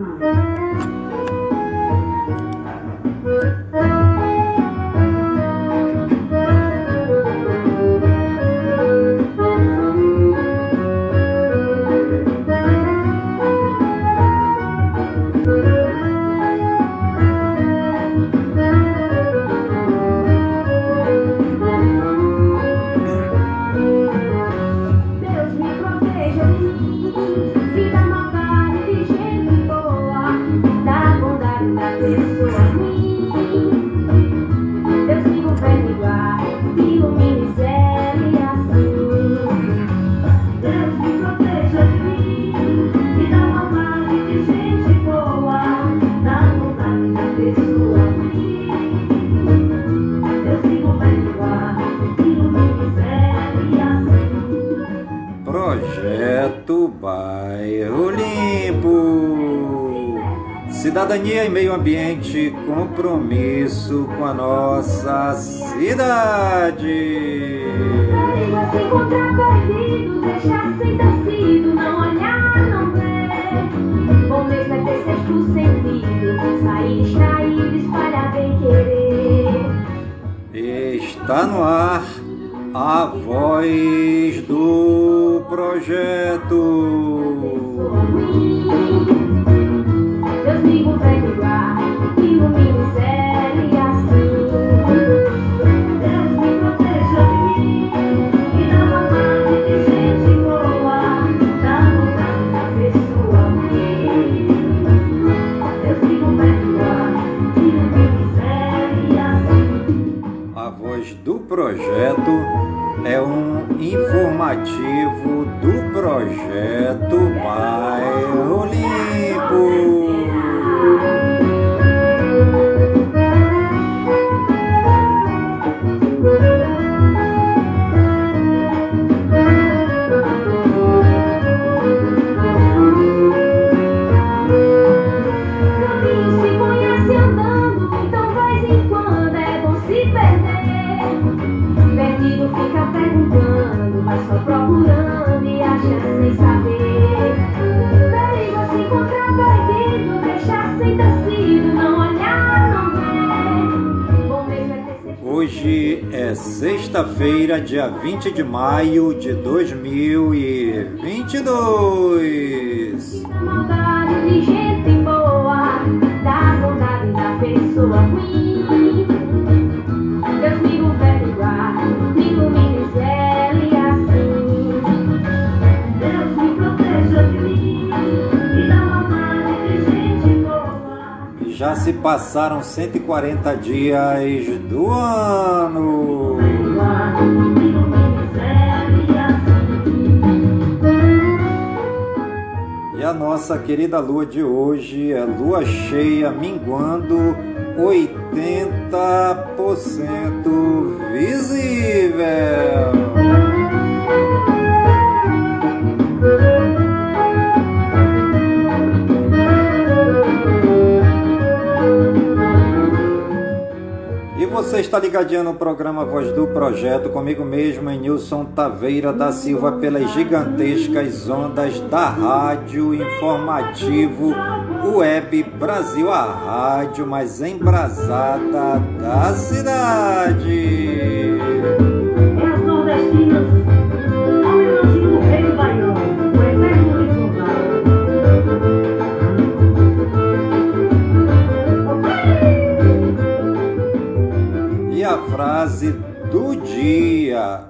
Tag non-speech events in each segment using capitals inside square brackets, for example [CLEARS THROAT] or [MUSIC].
Cidadania ambiente, compromisso com a nossa cidade. Se encontrar perdido, de 2022. Maldade de gente boa, da bondade da pessoa ruim. Deus me governe me ilumine e assim. Deus me proteja de mim e da maldade de gente boa. Já se passaram 140 dias do ano. E a nossa querida lua de hoje é lua cheia minguando 80% visível. Está ligadinho no programa Voz do Projeto, comigo mesmo, em Nilson Taveira da Silva, pelas gigantescas ondas da Rádio Informativo Web Brasil, a rádio mais embrasada da cidade. Frase do dia.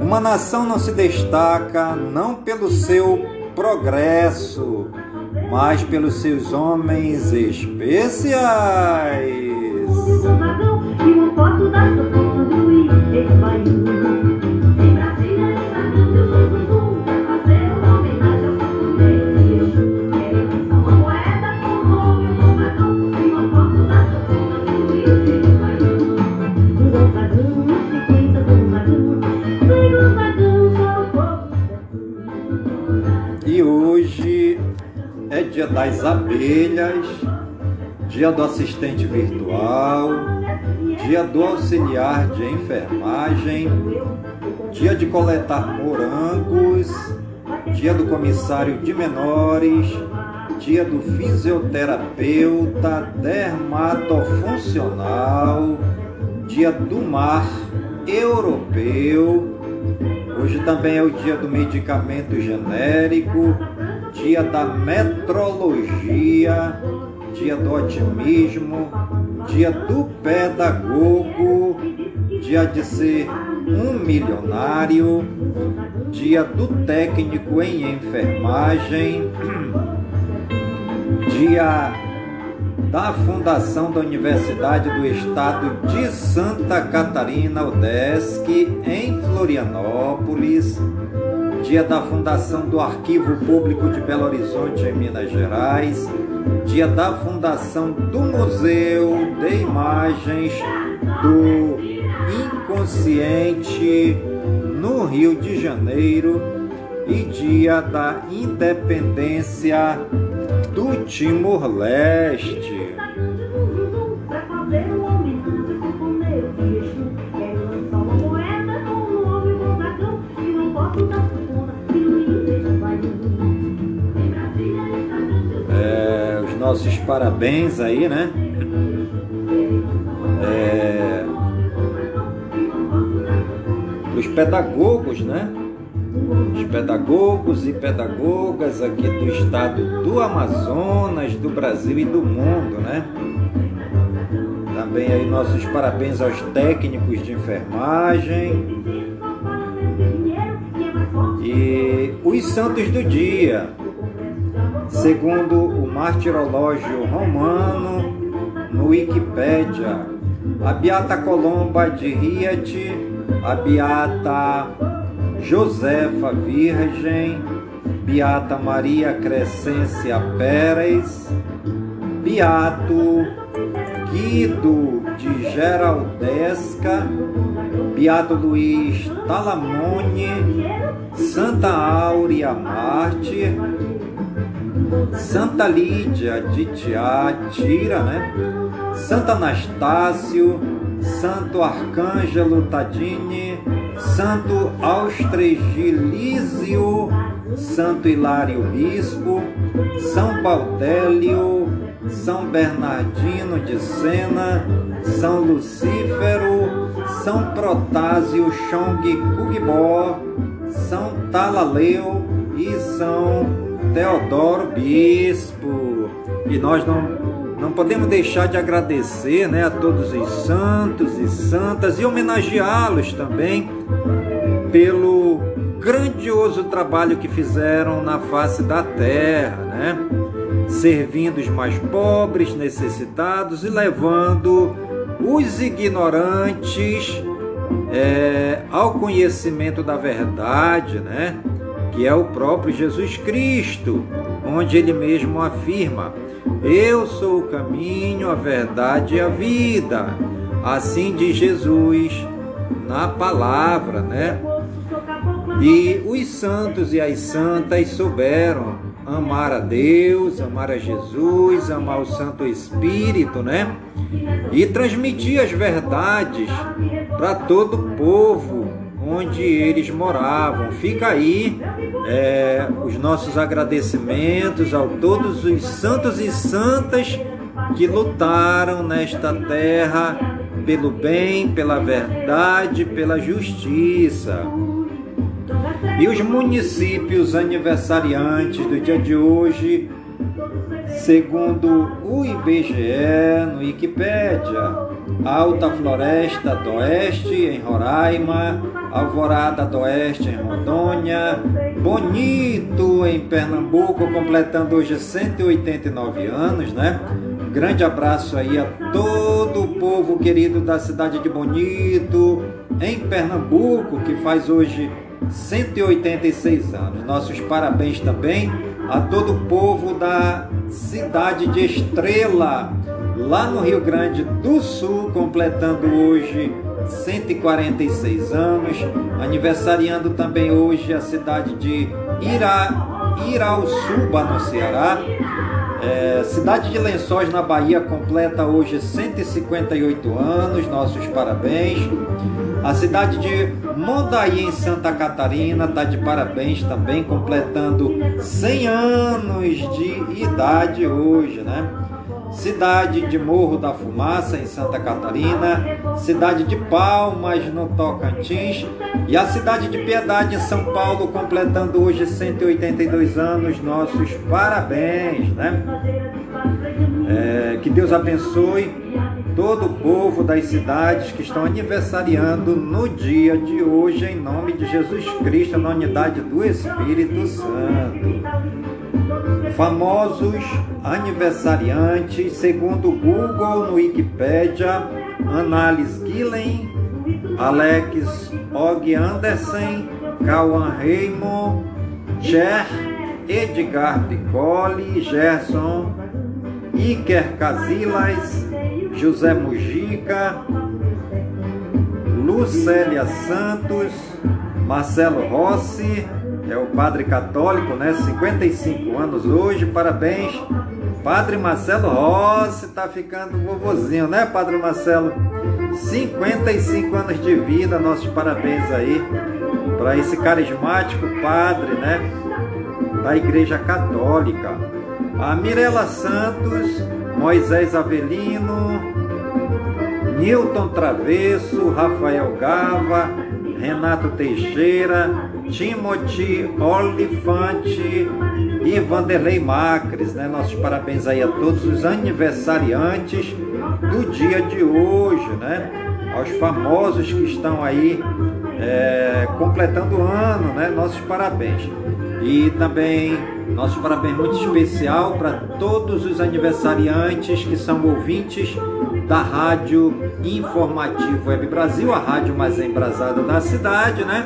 Uma nação não se destaca não pelo seu progresso, mas pelos seus homens especiais. Dia das abelhas, dia do assistente virtual, dia do auxiliar de enfermagem, dia de coletar morangos, dia do comissário de menores, dia do fisioterapeuta dermatofuncional, dia do mar europeu. Hoje também é o dia do medicamento genérico, dia da metrologia, dia do otimismo, dia do pedagogo, dia de ser um milionário, dia do técnico em enfermagem, [CLEARS THROAT] dia da fundação da Universidade do Estado de Santa Catarina, UDESC, em Florianópolis, dia da fundação do Arquivo Público de Belo Horizonte, em Minas Gerais, dia da fundação do Museu de Imagens do Inconsciente no Rio de Janeiro e dia da independência do Timor-Leste. Nossos parabéns aí, né? É, os pedagogos, né? Os pedagogos e pedagogas aqui do estado do Amazonas, do Brasil e do mundo, né? Também aí nossos parabéns aos técnicos de enfermagem e os santos do dia. Segundo o martirológio romano, no Wikipédia, a Beata Colomba de Riet, a Beata Josefa Virgem, Beata Maria Crescência Pérez, Beato Guido de Geraldesca, Beato Luiz Talamone, Santa Áurea Mártir, Santa Lídia de Tiatira, né? Santo Anastácio, Santo Arcângelo Tadini, Santo Austregilísio, Santo Hilário Bispo, São Baudélio, São Bernardino de Sena, São Lucífero, São Protásio Chong Kugibó, São Talaleu e São Teodoro Bispo. E nós não não podemos deixar de agradecer né, a todos os santos e santas e homenageá-los também pelo grandioso trabalho que fizeram na face da terra, né? servindo os mais pobres, necessitados e levando os ignorantes é, ao conhecimento da verdade, né? Que é o próprio Jesus Cristo, onde ele mesmo afirma: Eu sou o caminho, a verdade e a vida. Assim diz Jesus na palavra, né? E os santos e as santas souberam amar a Deus, amar a Jesus, amar o Santo Espírito, né? E transmitir as verdades para todo o povo onde eles moravam. Fica aí é, os nossos agradecimentos a todos os santos e santas que lutaram nesta terra pelo bem, pela verdade, pela justiça. E os municípios aniversariantes do dia de hoje, segundo o IBGE, no Wikipédia, Alta Floresta do Oeste, em Roraima, Alvorada do Oeste, em Rondônia, Bonito, em Pernambuco, completando hoje 189 anos, né? Grande abraço aí a todo o povo querido da cidade de Bonito, em Pernambuco, que faz hoje 186 anos. Nossos parabéns também a todo o povo da cidade de Estrela, lá no Rio Grande do Sul, completando hoje 146 anos. Aniversariando também hoje a cidade de Ira, Irauçuba, no Ceará. É, cidade de Lençóis, na Bahia, completa hoje 158 anos. Nossos parabéns. A cidade de Mondaí, em Santa Catarina, está de parabéns também, completando 100 anos de idade hoje, né? Cidade de Morro da Fumaça, em Santa Catarina, cidade de Palmas, no Tocantins, e a cidade de Piedade, em São Paulo, completando hoje 182 anos. Nossos parabéns, né? É, que Deus abençoe todo o povo das cidades que estão aniversariando no dia de hoje, em nome de Jesus Cristo, na unidade do Espírito Santo. Famosos aniversariantes, segundo Google no Wikipedia, Annalise Gillen, Alex Og Andersen, Kawan Raymond, Cher, Edgar Piccoli, Gerson, Iker Casillas, José Mujica, Lucélia Santos, Marcelo Rossi, é o padre católico, né? 55 anos hoje, parabéns. Padre Marcelo Rossi tá ficando vovozinho, né, Padre Marcelo? 55 anos de vida, nossos parabéns aí para esse carismático padre, né, da Igreja Católica. A Mirela Santos, Moisés Avelino, Newton Travesso, Rafael Gava, Renato Teixeira, Timothy Olifante e Vanderlei Macres, né? Nossos parabéns aí a todos os aniversariantes do dia de hoje, né? Aos famosos que estão aí é, completando o ano, né? Nossos parabéns. E também nossos parabéns muito especial para todos os aniversariantes que são ouvintes da Rádio Informativo Web Brasil, a rádio mais embrasada da cidade, né?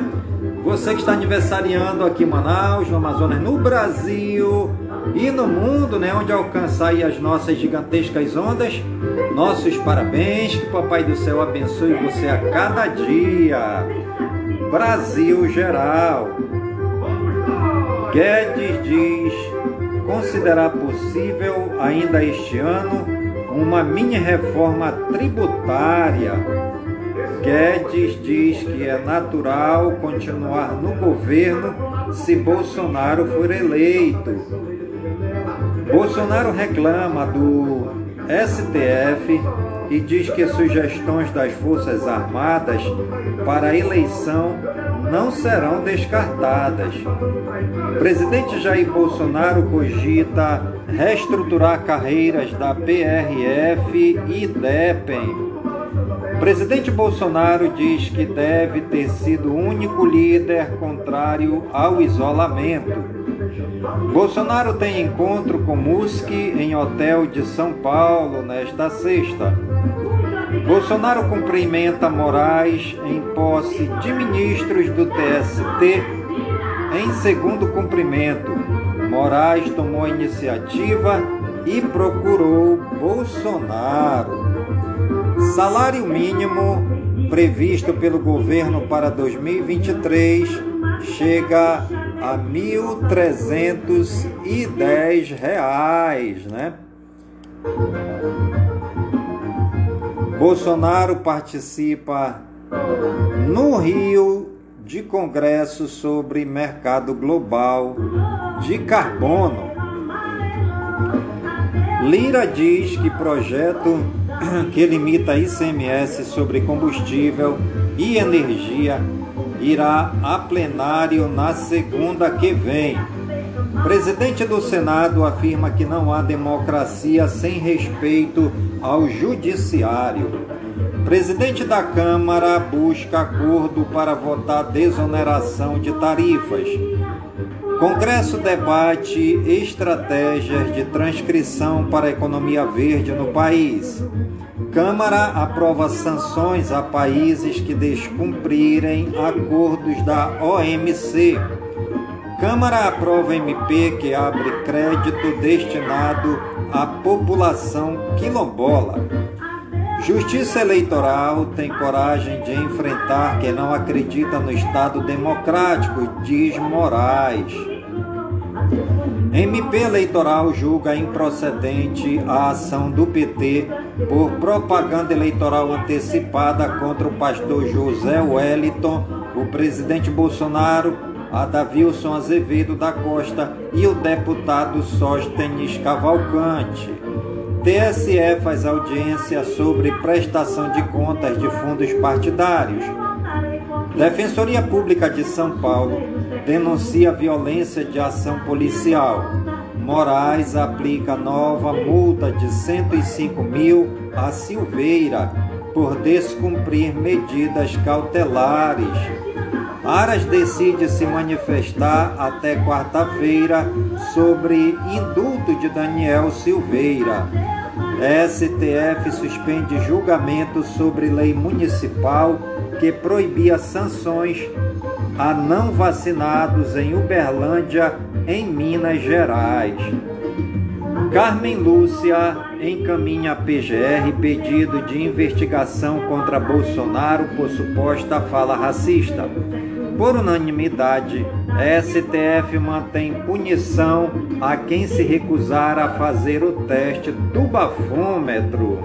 Você que está aniversariando aqui em Manaus, no Amazonas, no Brasil e no mundo, né? Onde alcançar as nossas gigantescas ondas. Nossos parabéns, que o Papai do Céu abençoe você a cada dia. Brasil geral. Guedes diz considerar possível ainda este ano uma mini reforma tributária. Guedes diz que é natural continuar no governo se Bolsonaro for eleito. Bolsonaro reclama do STF e diz que sugestões das Forças Armadas para a eleição não serão descartadas. Presidente Jair Bolsonaro cogita reestruturar carreiras da PRF e DEPEN. Presidente Bolsonaro diz que deve ter sido o único líder contrário ao isolamento. Bolsonaro tem encontro com Musk em hotel de São Paulo nesta sexta. Bolsonaro cumprimenta Moraes em posse de ministros do TST em segundo cumprimento. Moraes tomou a iniciativa e procurou Bolsonaro. Salário mínimo previsto pelo governo para 2023 chega a R$ 1.310, né? Bolsonaro participa no Rio de congresso sobre mercado global de carbono. Lira diz que projeto [COUGHS] que limita ICMS sobre combustível e energia irá a plenário na segunda que vem. Presidente do Senado afirma que não há democracia sem respeito ao judiciário. Presidente da Câmara busca acordo para votar desoneração de tarifas. Congresso debate estratégias de transcrição para a economia verde no país. Câmara aprova sanções a países que descumprirem acordos da OMC. Câmara aprova MP que abre crédito destinado à população quilombola. Justiça Eleitoral tem coragem de enfrentar quem não acredita no Estado democrático, diz Moraes. MP eleitoral julga improcedente a ação do PT por propaganda eleitoral antecipada contra o pastor José Wellington, o presidente Bolsonaro, a Davilson Azevedo da Costa e o deputado Sóstenes Cavalcante. TSE faz audiência sobre prestação de contas de fundos partidários. Defensoria Pública de São Paulo denuncia violência de ação policial. Moraes aplica nova multa de 105 mil a Silveira por descumprir medidas cautelares. Aras decide se manifestar até quarta-feira sobre indulto de Daniel Silveira. STF suspende julgamento sobre lei municipal que proibia sanções a não vacinados em Uberlândia, em Minas Gerais. Carmen Lúcia encaminha a PGR pedido de investigação contra Bolsonaro por suposta fala racista. Por unanimidade, STF mantém punição a quem se recusar a fazer o teste do bafômetro.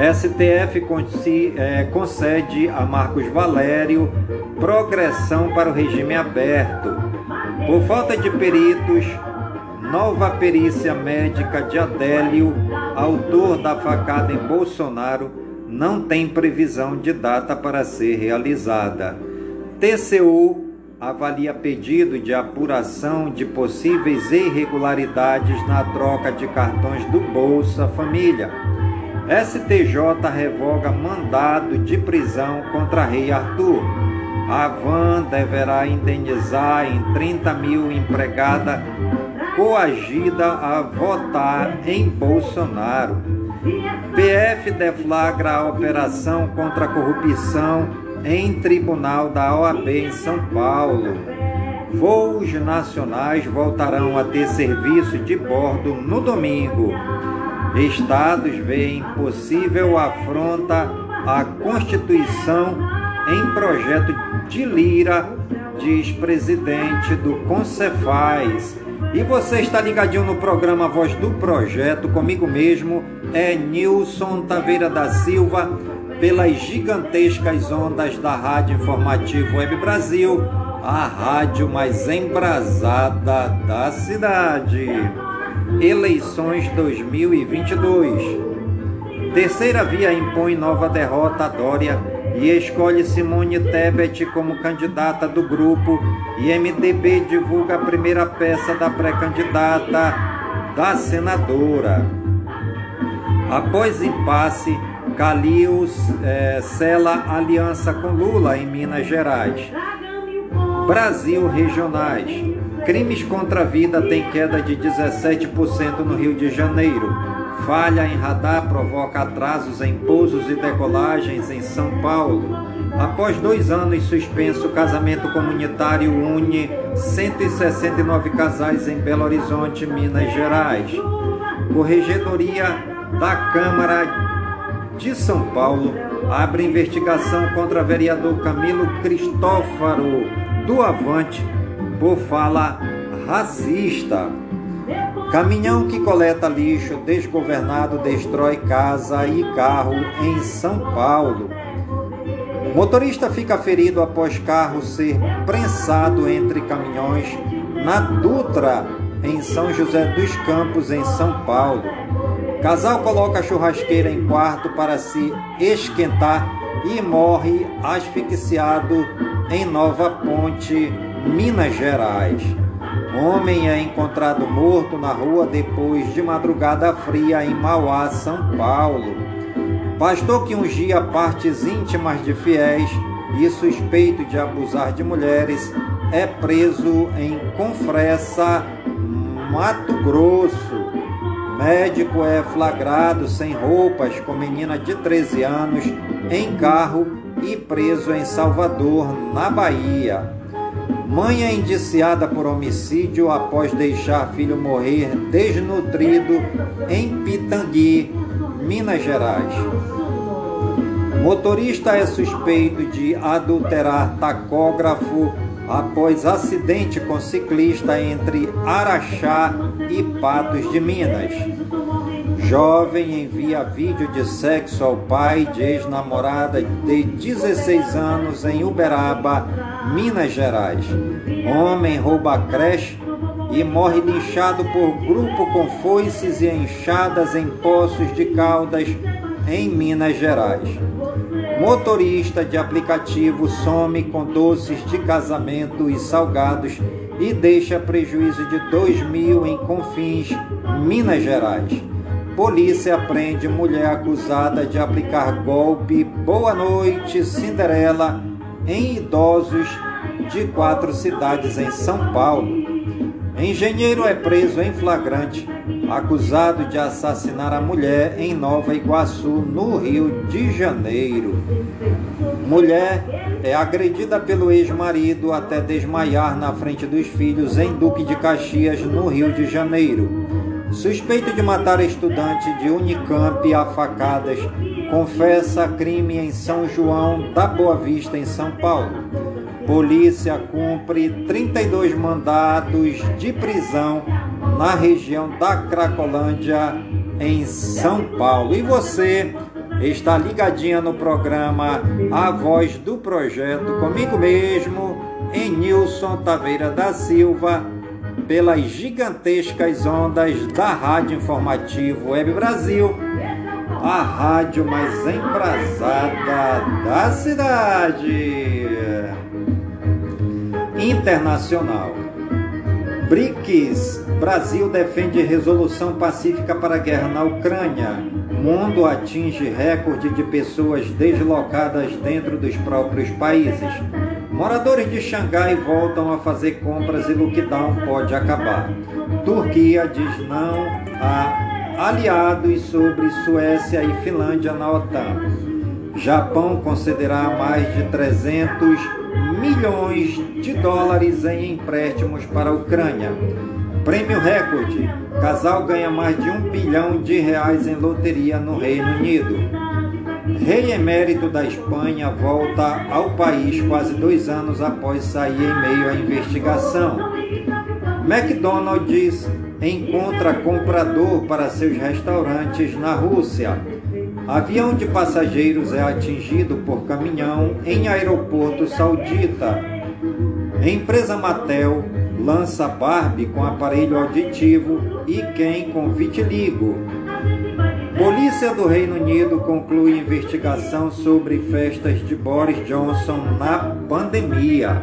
STF é, concede a Marcos Valério progressão para o regime aberto. Por falta de peritos, nova perícia médica de Adélio, autor da facada em Bolsonaro, não tem previsão de data para ser realizada. TCU avalia pedido de apuração de possíveis irregularidades na troca de cartões do Bolsa Família. STJ revoga mandado de prisão contra Rei Arthur. A van deverá indenizar em 30 mil empregada coagida a votar em Bolsonaro. PF deflagra a operação contra a corrupção em tribunal da OAB em São Paulo. Voos nacionais voltarão a ter serviço de bordo no domingo. Estados veem possível afronta à Constituição em projeto de Lira, diz presidente do Concefaz. E você está ligadinho no programa Voz do Projeto, comigo mesmo, é Nilson Taveira da Silva, pelas gigantescas ondas da Rádio Informativo Web Brasil, a rádio mais embrasada da cidade. Eleições 2022. Terceira via impõe nova derrota a Dória e escolhe Simone Tebet como candidata do grupo e MDB divulga a primeira peça da pré-candidata da senadora. Após impasse, Calil é, sela aliança com Lula em Minas Gerais. Brasil regionais. Crimes contra a vida têm queda de 17% no Rio de Janeiro. Falha em radar provoca atrasos em pousos e decolagens em São Paulo. Após dois anos suspenso, o casamento comunitário une 169 casais em Belo Horizonte, Minas Gerais. Corregedoria da Câmara de São Paulo abre investigação contra vereador Camilo Cristófaro do Avante por fala racista. Caminhão que coleta lixo desgovernado destrói casa e carro em São Paulo. Motorista fica ferido após carro ser prensado entre caminhões na Dutra, em São José dos Campos, em São Paulo. Casal coloca churrasqueira em quarto para se esquentar e morre asfixiado em Nova Ponte, Minas Gerais. Homem é encontrado morto na rua depois de madrugada fria em Mauá, São Paulo. Pastor que ungia partes íntimas de fiéis e suspeito de abusar de mulheres é preso em Confressa, Mato Grosso. Médico é flagrado sem roupas com menina de 13 anos em carro e preso em Salvador, na Bahia. Mãe é indiciada por homicídio após deixar filho morrer desnutrido em Pitangui, Minas Gerais. Motorista é suspeito de adulterar tacógrafo após acidente com ciclista entre Araxá e Patos de Minas. Jovem envia vídeo de sexo ao pai de ex-namorada de 16 anos em Uberaba, Minas Gerais. Homem rouba creche e morre linchado por grupo com foices e enxadas em Poços de Caldas, em Minas Gerais. Motorista de aplicativo some com doces de casamento e salgados e deixa prejuízo de 2 mil em Confins, Minas Gerais. Polícia prende mulher acusada de aplicar golpe Boa Noite Cinderela em idosos de quatro cidades em São Paulo. Engenheiro é preso em flagrante, acusado de assassinar a mulher em Nova Iguaçu, no Rio de Janeiro. Mulher é agredida pelo ex-marido até desmaiar na frente dos filhos em Duque de Caxias, no Rio de Janeiro. Suspeito de matar estudante de Unicamp a facadas, confessa crime em São João da Boa Vista, em São Paulo. Polícia cumpre 32 mandados de prisão na região da Cracolândia, em São Paulo. E você está ligadinha no programa A Voz do Projeto, comigo mesmo, em Nilson Taveira da Silva, pelas gigantescas ondas da Rádio Informativo Web Brasil, a rádio mais embrasada da cidade internacional. BRICS. Brasil defende resolução pacífica para a guerra na Ucrânia. Mundo atinge recorde de pessoas deslocadas dentro dos próprios países. Moradores de Xangai voltam a fazer compras e lockdown pode acabar. Turquia diz não a aliados sobre Suécia e Finlândia na OTAN. Japão concederá mais de 300 milhões de dólares em empréstimos para a Ucrânia. Prêmio recorde: casal ganha mais de um bilhão de reais em loteria no Reino Unido. Rei emérito da Espanha volta ao país quase dois anos após sair em meio à investigação. McDonald's encontra comprador para seus restaurantes na Rússia. Avião de passageiros é atingido por caminhão em aeroporto saudita. Empresa Mattel lança Barbie com aparelho auditivo e Ken com vitiligo. Polícia do Reino Unido conclui investigação sobre festas de Boris Johnson na pandemia.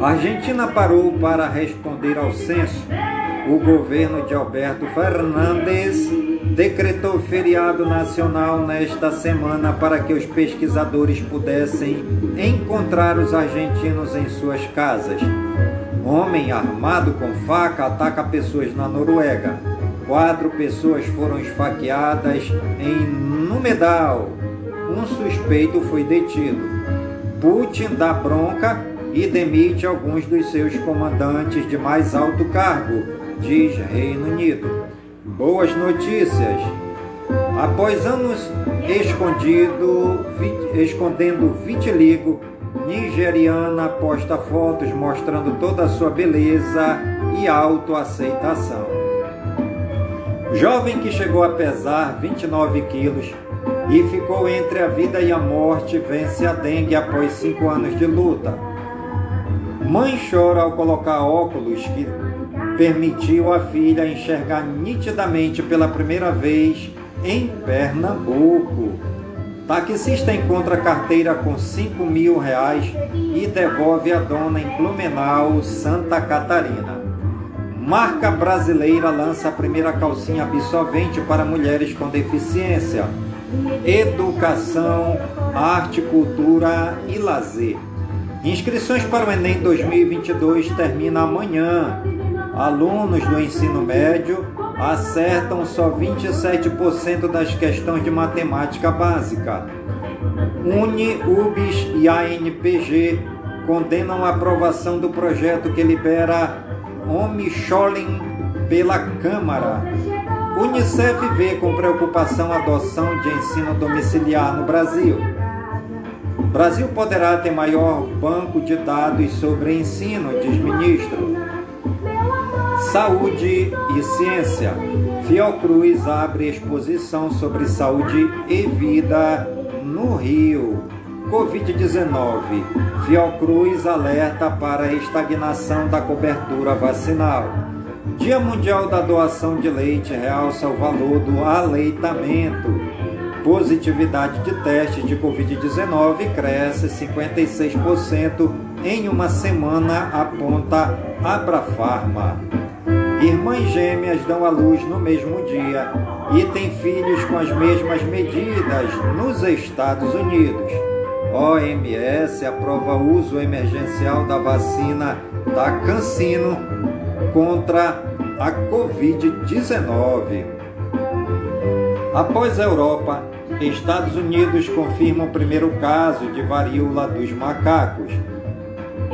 A Argentina parou para responder ao censo. O governo de Alberto Fernandes decretou feriado nacional nesta semana para que os pesquisadores pudessem encontrar os argentinos em suas casas. Homem armado com faca ataca pessoas na Noruega. Quatro pessoas foram esfaqueadas em Numedal. Um suspeito foi detido. Putin dá bronca e demite alguns dos seus comandantes de mais alto cargo, diz Reino Unido. Boas notícias! Após anos escondido, escondendo vitiligo, nigeriana posta fotos mostrando toda a sua beleza e autoaceitação. Jovem que chegou a pesar 29 quilos e ficou entre a vida e a morte vence a dengue após cinco anos de luta. Mãe chora ao colocar óculos que permitiu à filha enxergar nitidamente pela primeira vez em Pernambuco. Taxista encontra carteira com 5 mil reais e devolve a dona em Blumenau, Santa Catarina. Marca brasileira lança a primeira calcinha absorvente para mulheres com deficiência. Educação, arte, cultura e lazer. Inscrições para o Enem 2022 termina amanhã alunos do ensino médio acertam só 27% das questões de matemática básica. Uni, UBS e ANPG condenam a aprovação do projeto que libera homeschooling pela Câmara. Unicef vê com preocupação a adoção de ensino domiciliar no Brasil. Brasil poderá ter maior banco de dados sobre ensino, diz ministro. Saúde e ciência. Fiocruz abre exposição sobre saúde e vida no Rio. Covid-19. Fiocruz alerta para a estagnação da cobertura vacinal. Dia Mundial da Doação de Leite realça o valor do aleitamento. Positividade de testes de Covid-19 cresce 56% em uma semana, aponta Abrafarma. Irmãs gêmeas dão à luz no mesmo dia e têm filhos com as mesmas medidas nos Estados Unidos. OMS aprova uso emergencial da vacina da Cancino contra a Covid-19. Após a Europa, Estados Unidos confirma o primeiro caso de varíola dos macacos.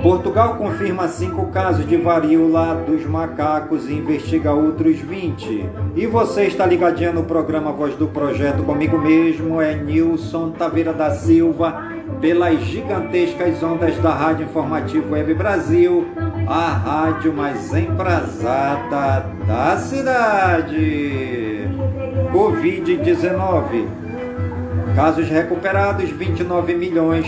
Portugal confirma cinco casos de varíola dos macacos e investiga outros 20. E você está ligadinho no programa Voz do Projeto comigo mesmo, é Nilson Taveira da Silva, pelas gigantescas ondas da Rádio Informativo Web Brasil, a rádio mais embrasada da cidade. Covid-19 Casos recuperados 29 milhões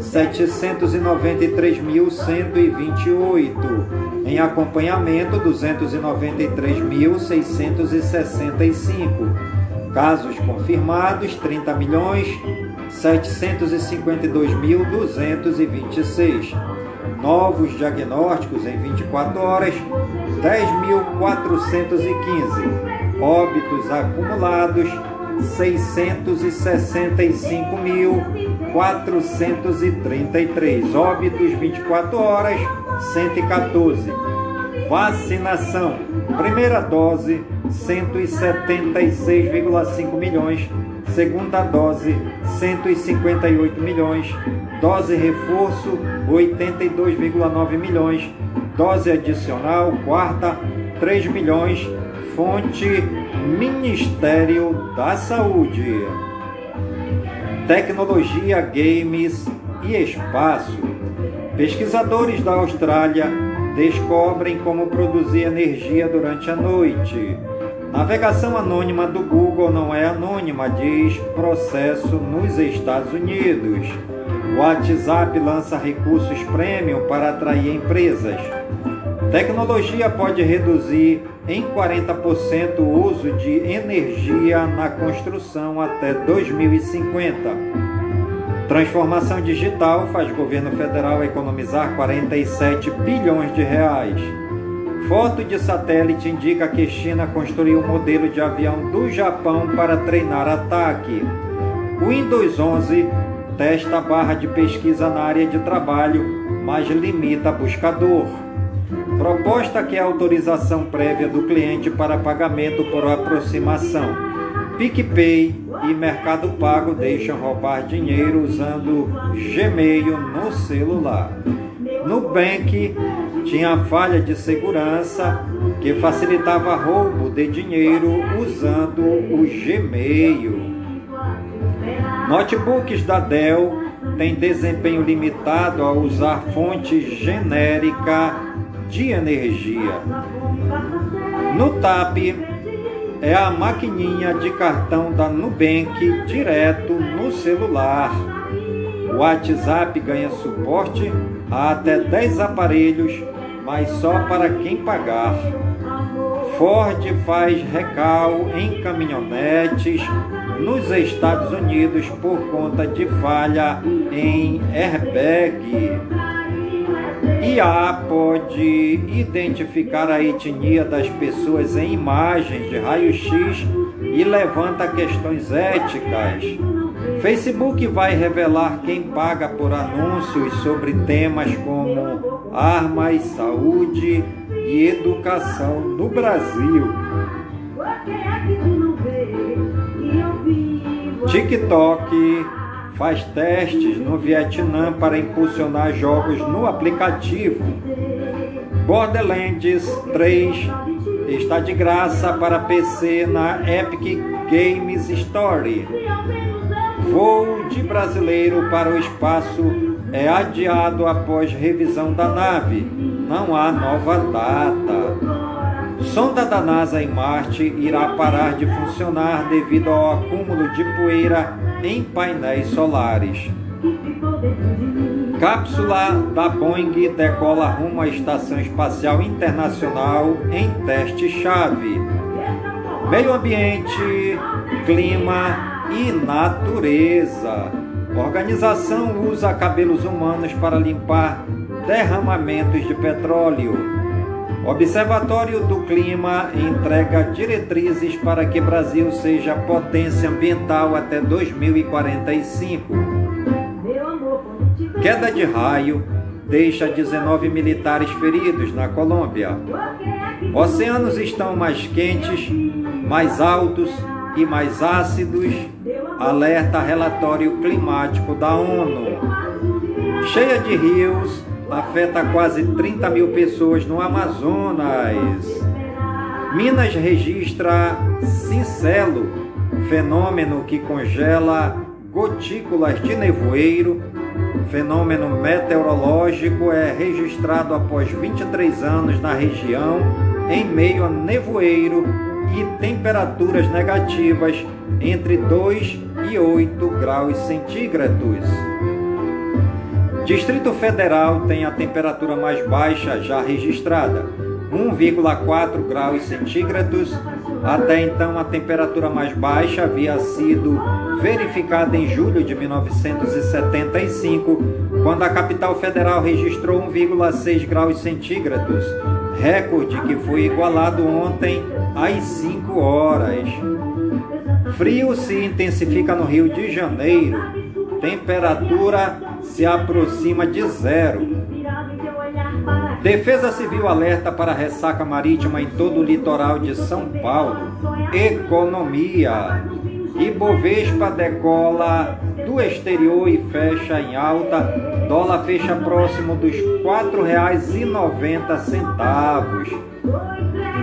793.128. Em acompanhamento 293.665. Casos confirmados 30 milhões 752.226. Novos diagnósticos em 24 horas 10.415. Óbitos acumulados 665.433. Óbitos 24 horas, 114. Vacinação. Primeira dose, 176,5 milhões. Segunda dose, 158 milhões. Dose reforço, 82,9 milhões. Dose adicional, quarta, 3 milhões. Fonte Ministério da Saúde. Tecnologia, games e espaço. Pesquisadores da Austrália descobrem como produzir energia durante a noite. Navegação anônima do Google não é anônima, diz processo nos Estados Unidos. WhatsApp lança recursos premium para atrair empresas. Tecnologia pode reduzir em 40% o uso de energia na construção até 2050. Transformação digital faz governo federal economizar 47 bilhões de reais. Foto de satélite indica que China construiu um modelo de avião do Japão para treinar ataque. Windows 11 testa a barra de pesquisa na área de trabalho, mas limita buscador. Proposta que é autorização prévia do cliente para pagamento por aproximação. PicPay e Mercado Pago deixam roubar dinheiro usando Gmail no celular. Nubank tinha falha de segurança que facilitava roubo de dinheiro usando o Gmail. Notebooks da Dell têm desempenho limitado ao usar fonte genérica de energia. No TAP é a maquininha de cartão da Nubank direto no celular. O WhatsApp ganha suporte a até 10 aparelhos, mas só para quem pagar. Ford faz recal em caminhonetes nos Estados Unidos por conta de falha em airbag. IA pode identificar a etnia das pessoas em imagens de raio-x e levanta questões éticas. Facebook vai revelar quem paga por anúncios sobre temas como armas, saúde e educação no Brasil. TikTok faz testes no Vietnã para impulsionar jogos no aplicativo. Borderlands 3 está de graça para PC na Epic Games Store. Voo de brasileiro para o espaço é adiado após revisão da nave. Não há nova data. Sonda da NASA em Marte irá parar de funcionar devido ao acúmulo de poeira em painéis solares. Cápsula da Boeing decola rumo à Estação Espacial Internacional em teste-chave. Meio ambiente, clima e natureza. Organização usa cabelos humanos para limpar derramamentos de petróleo. Observatório do Clima entrega diretrizes para que Brasil seja potência ambiental até 2045. Queda de raio deixa 19 militares feridos na Colômbia. Oceanos estão mais quentes, mais altos e mais ácidos, alerta relatório climático da ONU. Cheia de rios, afeta quase 30 mil pessoas no Amazonas. Minas registra cincelo, fenômeno que congela gotículas de nevoeiro fenômeno meteorológico é registrado após 23 anos na região, em meio a nevoeiro e temperaturas negativas entre 2 e 8 graus centígrados. Distrito Federal tem a temperatura mais baixa já registrada, 1,4 graus centígrados. Até então, a temperatura mais baixa havia sido verificada em julho de 1975, quando a capital federal registrou 1,6 graus centígrados, recorde que foi igualado ontem às 5 horas. Frio se intensifica no Rio de Janeiro, temperatura se aproxima de zero. Defesa Civil alerta para ressaca marítima em todo o litoral de São Paulo. Economia. Ibovespa decola do exterior e fecha em alta. Dólar fecha próximo dos R$ 4,90.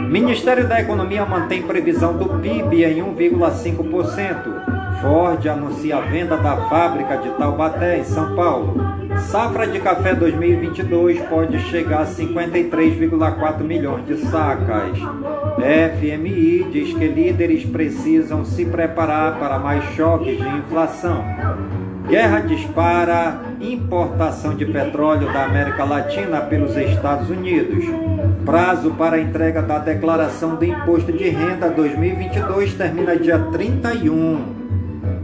Ministério da Economia mantém previsão do PIB em 1,5%. Ford anuncia a venda da fábrica de Taubaté, em São Paulo. Safra de café 2022 pode chegar a 53,4 milhões de sacas. FMI diz que líderes precisam se preparar para mais choques de inflação. Guerra dispara importação de petróleo da América Latina pelos Estados Unidos. Prazo para entrega da declaração do Imposto de Renda 2022 termina dia 31.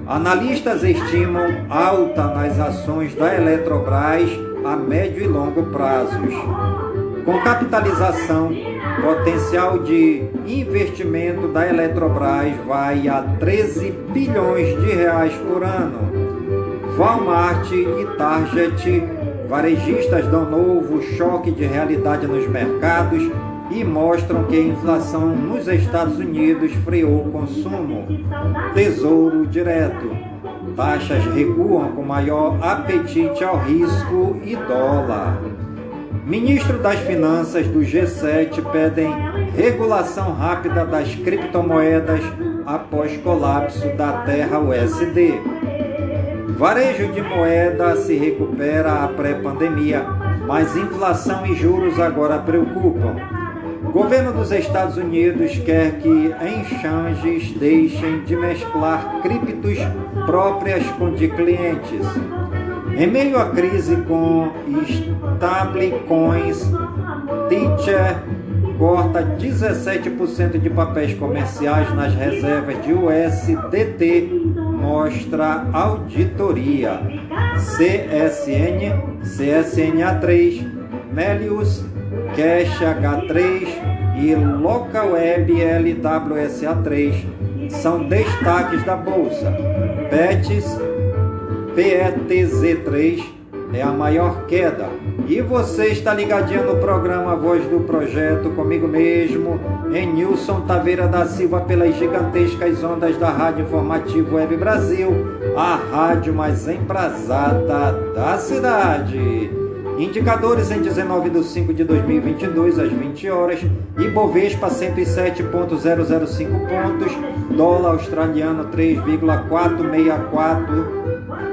Analistas estimam alta nas ações da Eletrobras a médio e longo prazos. Com capitalização, potencial de investimento da Eletrobras vai a 13 bilhões de reais por ano. Walmart e Target, varejistas dão novo choque de realidade nos mercados e mostram que a inflação nos Estados Unidos freou o consumo. Tesouro direto. Taxas recuam com maior apetite ao risco e dólar. Ministro das Finanças do G7 pedem regulação rápida das criptomoedas após colapso da Terra USD. Varejo de moeda se recupera a pré-pandemia, mas inflação e juros agora preocupam. Governo dos Estados Unidos quer que exchanges deixem de mesclar criptos próprias com de clientes. Em meio à crise com stablecoins, Teacher corta 17% de papéis comerciais nas reservas de USDT, mostra auditoria. CSN, CSNA3, Melius Cache H3 e LocalWeb LWSA3 são destaques da bolsa. PETS PETZ3 é a maior queda. E você está ligadinho no programa Voz do Projeto comigo mesmo, em Nilson Taveira da Silva, pelas gigantescas ondas da Rádio Informativo Web Brasil, a rádio mais embrasada da cidade. Indicadores em 19 de 5 de 2022 às 20 horas. Ibovespa 107.005 pontos. Dólar australiano 3,464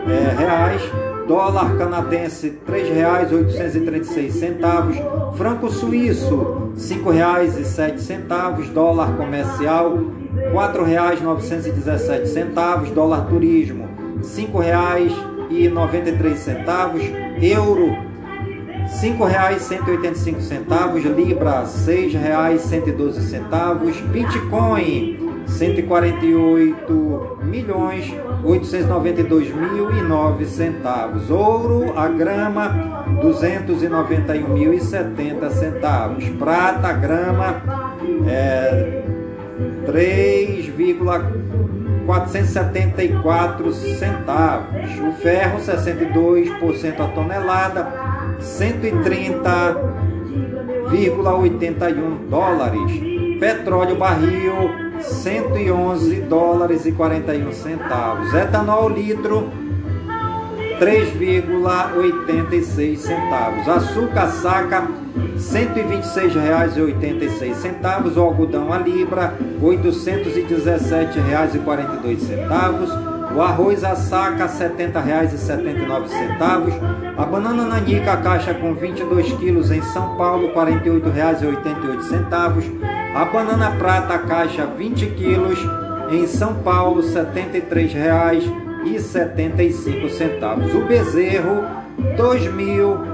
é, reais. Dólar canadense R$ 3,836. Franco suíço R$ 5,07. Dólar comercial R$ 4,917. Dólar turismo R$ 5,93. Euro R$ 5,185, Libra R$ 6,112, Bitcoin 148 milhões 892 mil e 9 centavos. Ouro a grama 291.070 centavos. Prata a grama é 3,474 centavos. O ferro 62% a tonelada 130,81 dólares. Petróleo barril 111 dólares e 41 centavos. Etanol litro 3,86 centavos. Açúcar saca R$ 126,86. O algodão a libra R$ 817,42. O arroz a saca R$ 70,79. A banana nanica a caixa com 22 quilos em São Paulo R$ 48,88. A banana prata a caixa 20 quilos em São Paulo R$ 73,75. O bezerro 2000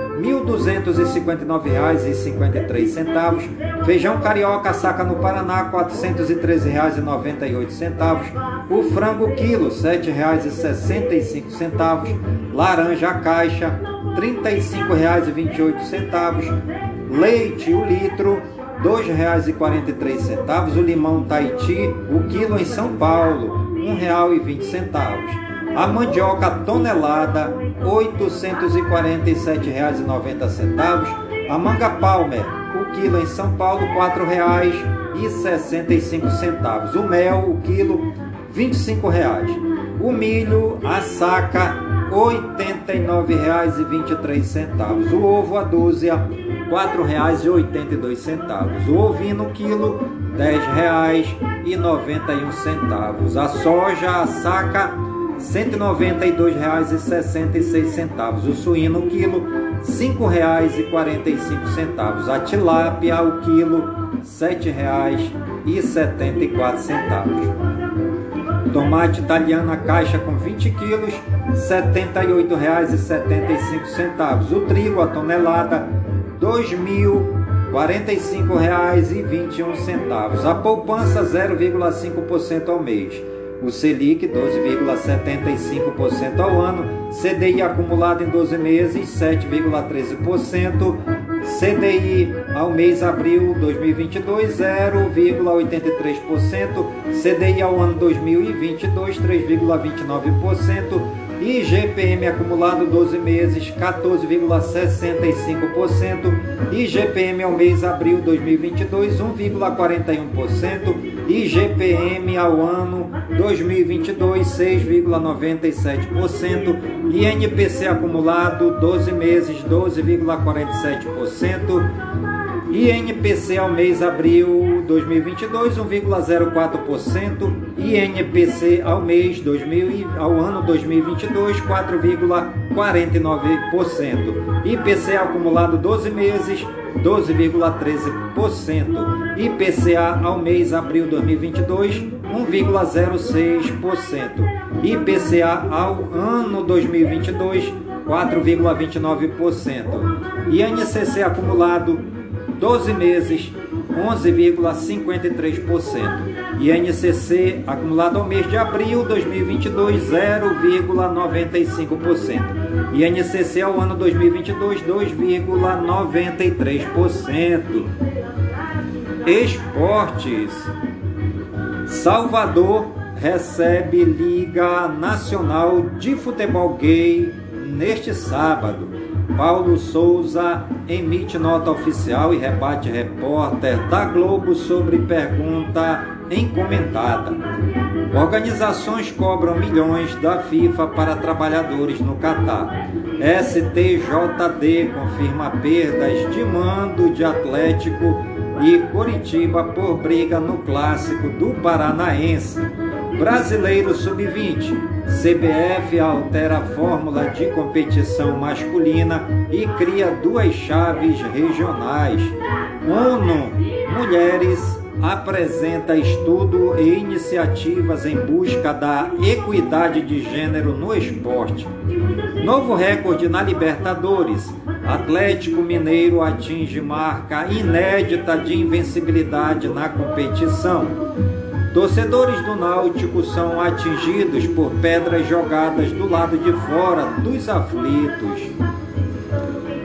R$ 1.259,53. Feijão carioca saca no Paraná R$ 413,98. O frango quilo R$ 7,65. Laranja caixa R$ 35,28. Leite o litro R$ 2,43. O limão Tahiti o quilo em São Paulo R$ 1,20. A mandioca tonelada R$ 847,90. A manga palmer, o quilo em São Paulo R$ 4,65. O mel, o quilo R$ 25,00. O milho, a saca R$ 89,23. O ovo, a dúzia R$ 4,82. O ovino, quilo R$ 10,91. A soja, a saca, R$ 192,66. O suíno, o quilo, R$ 5,45. A tilápia, o quilo, R$ 7,74. Tomate italiano, a caixa com 20 quilos, R$ 78,75. O trigo, a tonelada, R$ 2.000 R$ 45,21. A poupança 0,5% ao mês. O Selic 12,75% ao ano. CDI acumulado em 12 meses 7,13%. CDI ao mês abril 2022 0,83%. CDI ao ano 2022 3,29%. IGPM acumulado 12 meses 14,65%, IGPM ao mês abril 2022 1,41%, IGPM ao ano 2022 6,97%, INPC acumulado 12 meses 12,47%, INPC ao mês abril 2022 1,04%, INPC ao mês 2000 ao ano 2022 4,49%, IPCA acumulado 12 meses 12,13%, IPCA ao mês abril 2022 1,06%, IPCA ao ano 2022 4,29%, INCC acumulado 12 meses, 11,53%. INCC acumulado ao mês de abril 2022, 0,95%. INCC ao ano 2022, 2,93%. Esportes. Salvador recebe Liga Nacional de Futebol Gay neste sábado. Paulo Souza emite nota oficial e rebate repórter da Globo sobre pergunta encomendada. Organizações cobram milhões da FIFA para trabalhadores no Catar. STJD confirma perdas de mando de Atlético e Coritiba por briga no clássico do Paranaense. Brasileiro Sub-20. CBF altera a fórmula de competição masculina e cria duas chaves regionais. ONU Mulheres apresenta estudo e iniciativas em busca da equidade de gênero no esporte. Novo recorde na Libertadores. Atlético Mineiro atinge marca inédita de invencibilidade na competição. Torcedores do Náutico são atingidos por pedras jogadas do lado de fora dos aflitos.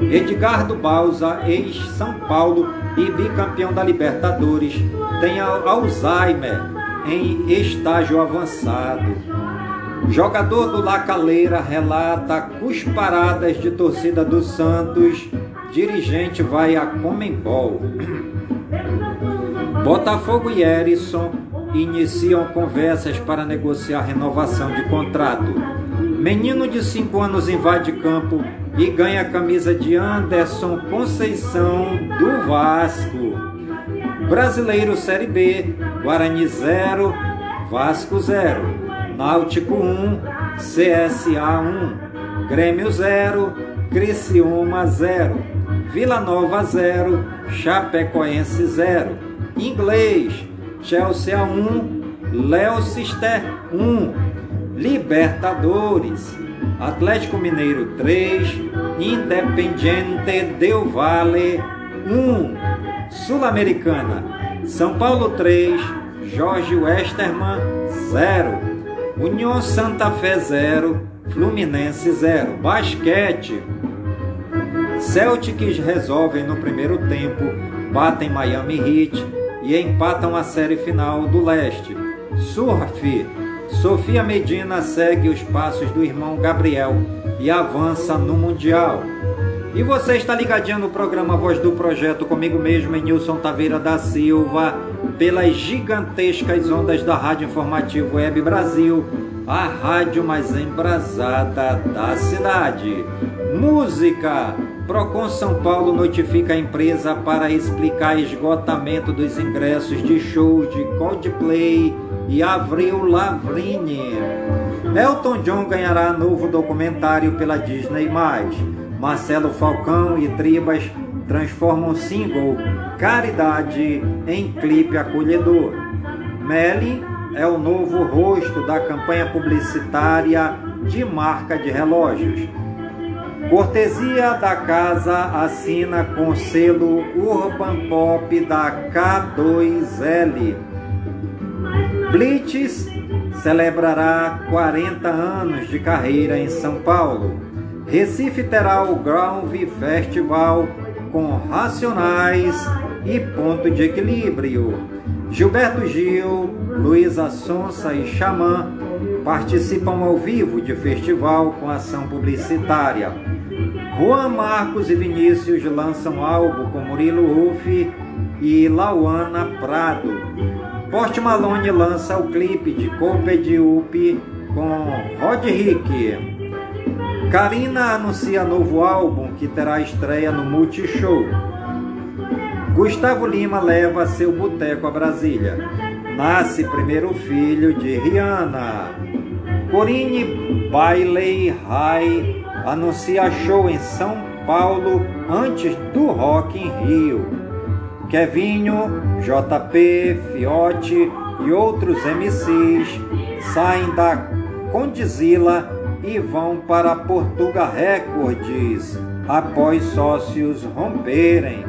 Edgardo Balsa, ex-São Paulo e bicampeão da Libertadores, tem Alzheimer em estágio avançado. Jogador do Lacaleira relata cusparadas de torcida do Santos. Dirigente vai a Comembol. Botafogo e Erisson iniciam conversas para negociar renovação de contrato. Menino de 5 anos invade campo e ganha a camisa de Anderson Conceição do Vasco. Brasileiro Série B, Guarani 0, Vasco 0. Náutico 1, CSA 1, Grêmio 0, Criciúma 0, Vila Nova 0, Chapecoense 0, Inglês, Chelsea 1, Leicester 1, Libertadores, Atlético Mineiro 3, Independiente Del Valle 1, Sul-Americana, São Paulo 3, Jorge Westermann 0, União Santa Fé 0, Fluminense 0. Basquete. Celtics resolvem no primeiro tempo, batem Miami Heat e empatam a série final do leste. Surf. Sofia Medina segue os passos do irmão Gabriel e avança no Mundial. E você está ligadinho no programa Voz do Projeto comigo mesmo, Nilson Taveira da Silva pelas gigantescas ondas da Rádio Informativo Web Brasil, a rádio mais embrasada da cidade. Música! Procon São Paulo notifica a empresa para explicar esgotamento dos ingressos de shows de Coldplay e Avril Lavigne. Elton John ganhará novo documentário pela Disney+. Marcelo Falcão e Tribas transformam single Caridade em clipe acolhedor. Melly é o novo rosto da campanha publicitária de marca de relógios. Cortesia da casa assina com selo Urban Pop da K2L. Blitz celebrará 40 anos de carreira em São Paulo. Recife terá o Groove Festival com Racionais e Ponto de Equilíbrio. Gilberto Gil, Luísa Sonsa e Xamã participam ao vivo de festival com ação publicitária. Juan Marcos e Vinícius lançam álbum com Murilo Ruff e Lauana Prado. Porte Malone lança o clipe de Copa de Up com Rod Rick. Karina anuncia novo álbum que terá estreia no Multishow. Gustavo Lima leva seu boteco a Brasília. Nasce primeiro filho de Rihanna. Corine Bailey High anuncia show em São Paulo antes do Rock em Rio. Kevinho, JP, Fiote e outros MCs saem da Condizila e vão para Portugal Records após sócios romperem.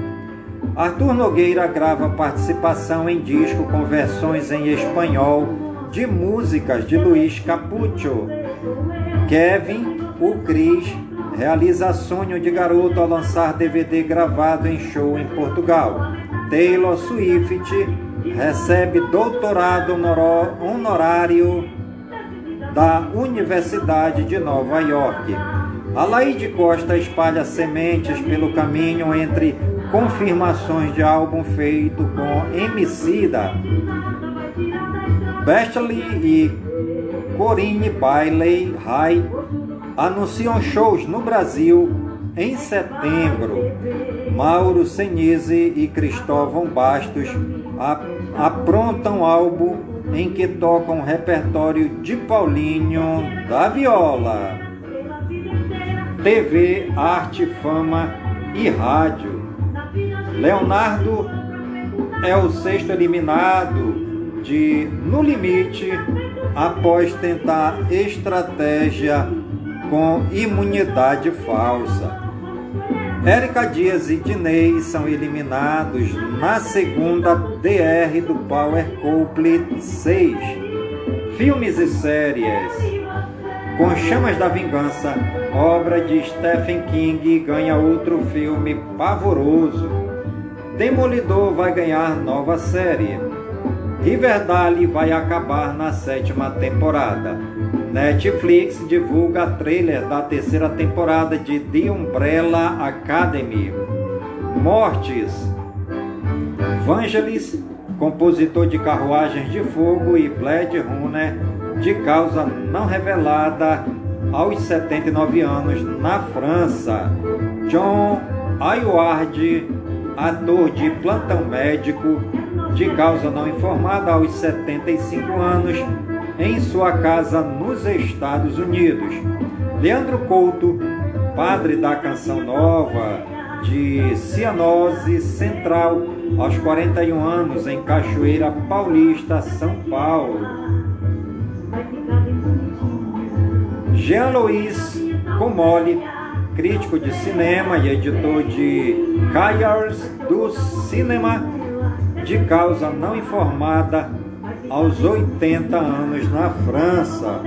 Arthur Nogueira grava participação em disco com versões em espanhol de músicas de Luiz Capucho. Kevin, o Cris, realiza sonho de garoto ao lançar DVD gravado em show em Portugal. Taylor Swift recebe doutorado honorário da Universidade de Nova York. Alaide Costa espalha sementes pelo caminho entre confirmações de álbum feito com Emicida. Bestley e Corinne Bailey High anunciam shows no Brasil em setembro. Mauro Senise e Cristóvão Bastos aprontam álbum em que tocam repertório de Paulinho da Viola. TV, arte, fama e rádio. Leonardo é o sexto eliminado de No Limite após tentar estratégia com imunidade falsa. Érica Dias e Dinei são eliminados na segunda DR do Power Couple 6. Filmes e séries. Com Chamas da Vingança, obra de Stephen King, ganha outro filme pavoroso. Demolidor vai ganhar nova série. Riverdale vai acabar na sétima temporada. Netflix divulga trailer da terceira temporada de The Umbrella Academy. Mortes. Vangelis, compositor de Carruagens de Fogo e Blade Runner, de causa não revelada, aos 79 anos, na França. John Ayward, ator de Plantão Médico, de causa não informada aos 75 anos, em sua casa nos Estados Unidos. Leandro Couto, padre da Canção Nova de Cianose Central, aos 41 anos, em Cachoeira Paulista, São Paulo. Jean-Louis Comoli, crítico de cinema e editor de Cahiers do Cinema, de causa não informada aos 80 anos na França.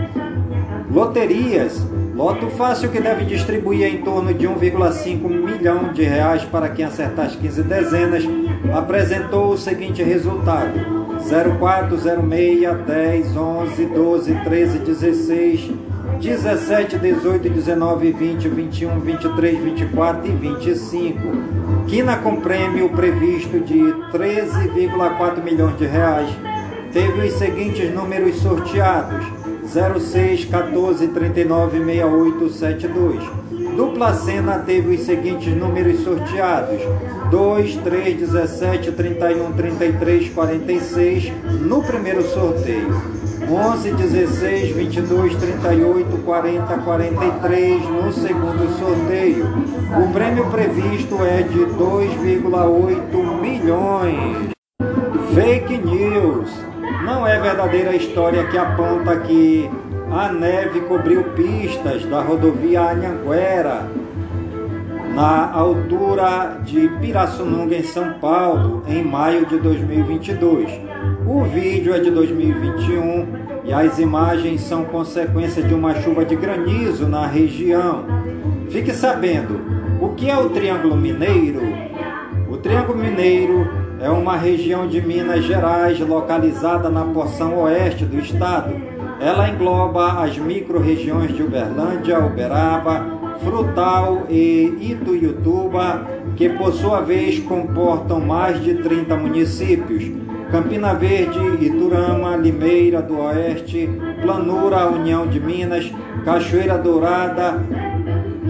Loterias. Loto Fácil, que deve distribuir em torno de 1,5 milhão de reais para quem acertar as 15 dezenas, apresentou o seguinte resultado: 04, 06, 10, 11, 12, 13, 16, 17, 18, 19, 20, 21, 23, 24 e 25. Quina com prêmio previsto de 13,4 milhões de reais. Teve os seguintes números sorteados: 06, 14, 39, 68, 72. Dupla Cena teve os seguintes números sorteados: 2, 3, 17, 31, 33, 46 no primeiro sorteio. 11, 16, 22, 38, 40, 43 no segundo sorteio. O prêmio previsto é de 2,8 milhões. Fake news. Não é verdadeira a história que aponta que a neve cobriu pistas da rodovia Anhanguera, na altura de Pirassununga, em São Paulo, em maio de 2022. O vídeo é de 2021 e as imagens são consequência de uma chuva de granizo na região. Fique sabendo, o que é o Triângulo Mineiro? O Triângulo Mineiro é uma região de Minas Gerais localizada na porção oeste do estado. Ela engloba as micro-regiões de Uberlândia, Uberaba, Frutal e Ituiutuba, que por sua vez comportam mais de 30 municípios. Campina Verde, Iturama, Limeira do Oeste, Planura, União de Minas, Cachoeira Dourada,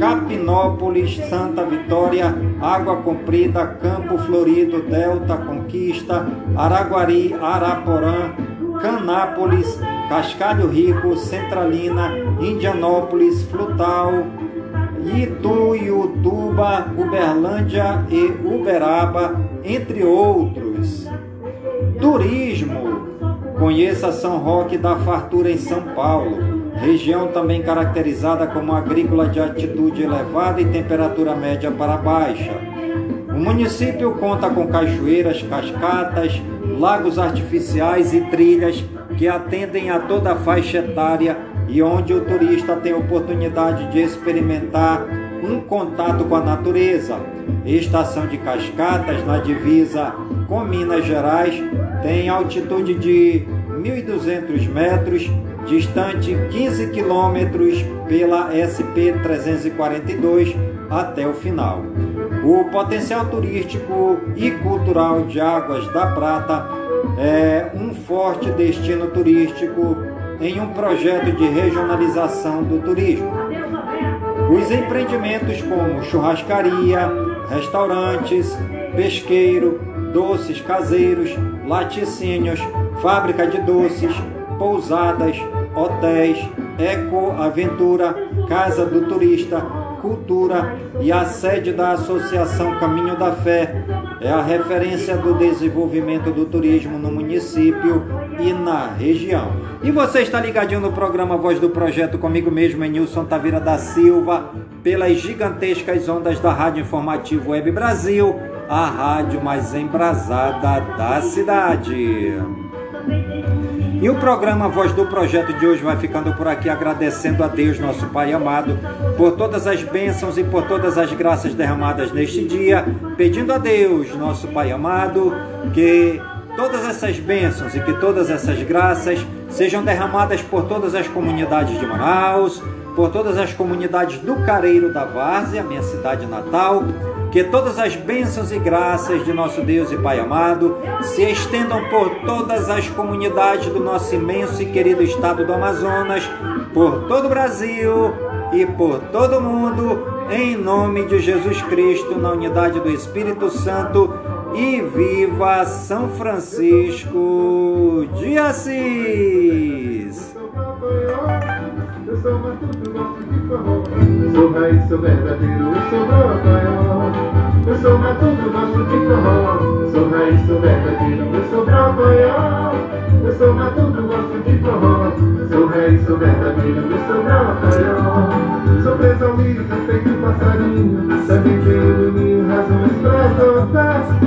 Capinópolis, Santa Vitória, Água Comprida, Campo Florido, Delta, Conquista, Araguari, Araporã, Canápolis, Cascalho Rico, Centralina, Indianópolis, Flutal, Ituiutuba, Uberlândia e Uberaba, entre outros. Turismo. Conheça São Roque da Fartura em São Paulo, região também caracterizada como agrícola de altitude elevada e temperatura média para baixa. O município conta com cachoeiras, cascatas, lagos artificiais e trilhas que atendem a toda a faixa etária e onde o turista tem oportunidade de experimentar um contato com a natureza. Estação de Cascatas, na divisa com Minas Gerais, tem altitude de 1.200 metros distante 15 quilômetros pela SP 342 até o final. O potencial turístico e cultural de Águas da Prata é um forte destino turístico em um projeto de regionalização do turismo. Os empreendimentos como churrascaria, restaurantes, pesqueiro, doces caseiros, laticínios, fábrica de doces, pousadas, hotéis, eco-aventura, casa do turista, cultura e a sede da Associação Caminho da Fé. É a referência do desenvolvimento do turismo no município e na região. E você está ligadinho no programa Voz do Projeto comigo mesmo, Nilson Taveira da Silva, pelas gigantescas ondas da Rádio Informativo Web Brasil, a rádio mais embrasada da cidade. E o programa Voz do Projeto de hoje vai ficando por aqui, agradecendo a Deus, nosso Pai amado, por todas as bênçãos e por todas as graças derramadas neste dia, pedindo a Deus, nosso Pai amado, que todas essas bênçãos e que todas essas graças sejam derramadas por todas as comunidades de Manaus, por todas as comunidades do Careiro da Várzea, minha cidade natal, que todas as bênçãos e graças de nosso Deus e Pai amado se estendam por todas as comunidades do nosso imenso e querido estado do Amazonas, por todo o Brasil e por todo o mundo, em nome de Jesus Cristo, na unidade do Espírito Santo, e viva São Francisco de Assis! Sou raiz, sou verdadeiro, eu sou brocoió. Eu sou matuto, gosto de forró. Sou raiz, sou verdadeiro, eu sou brocoió. Eu sou matuto, gosto de forró. Sou raiz, sou verdadeiro, eu sou brocoió. Sou preso ao milho, feito passarinho. Sabe ver o ninho, razões pra tocar.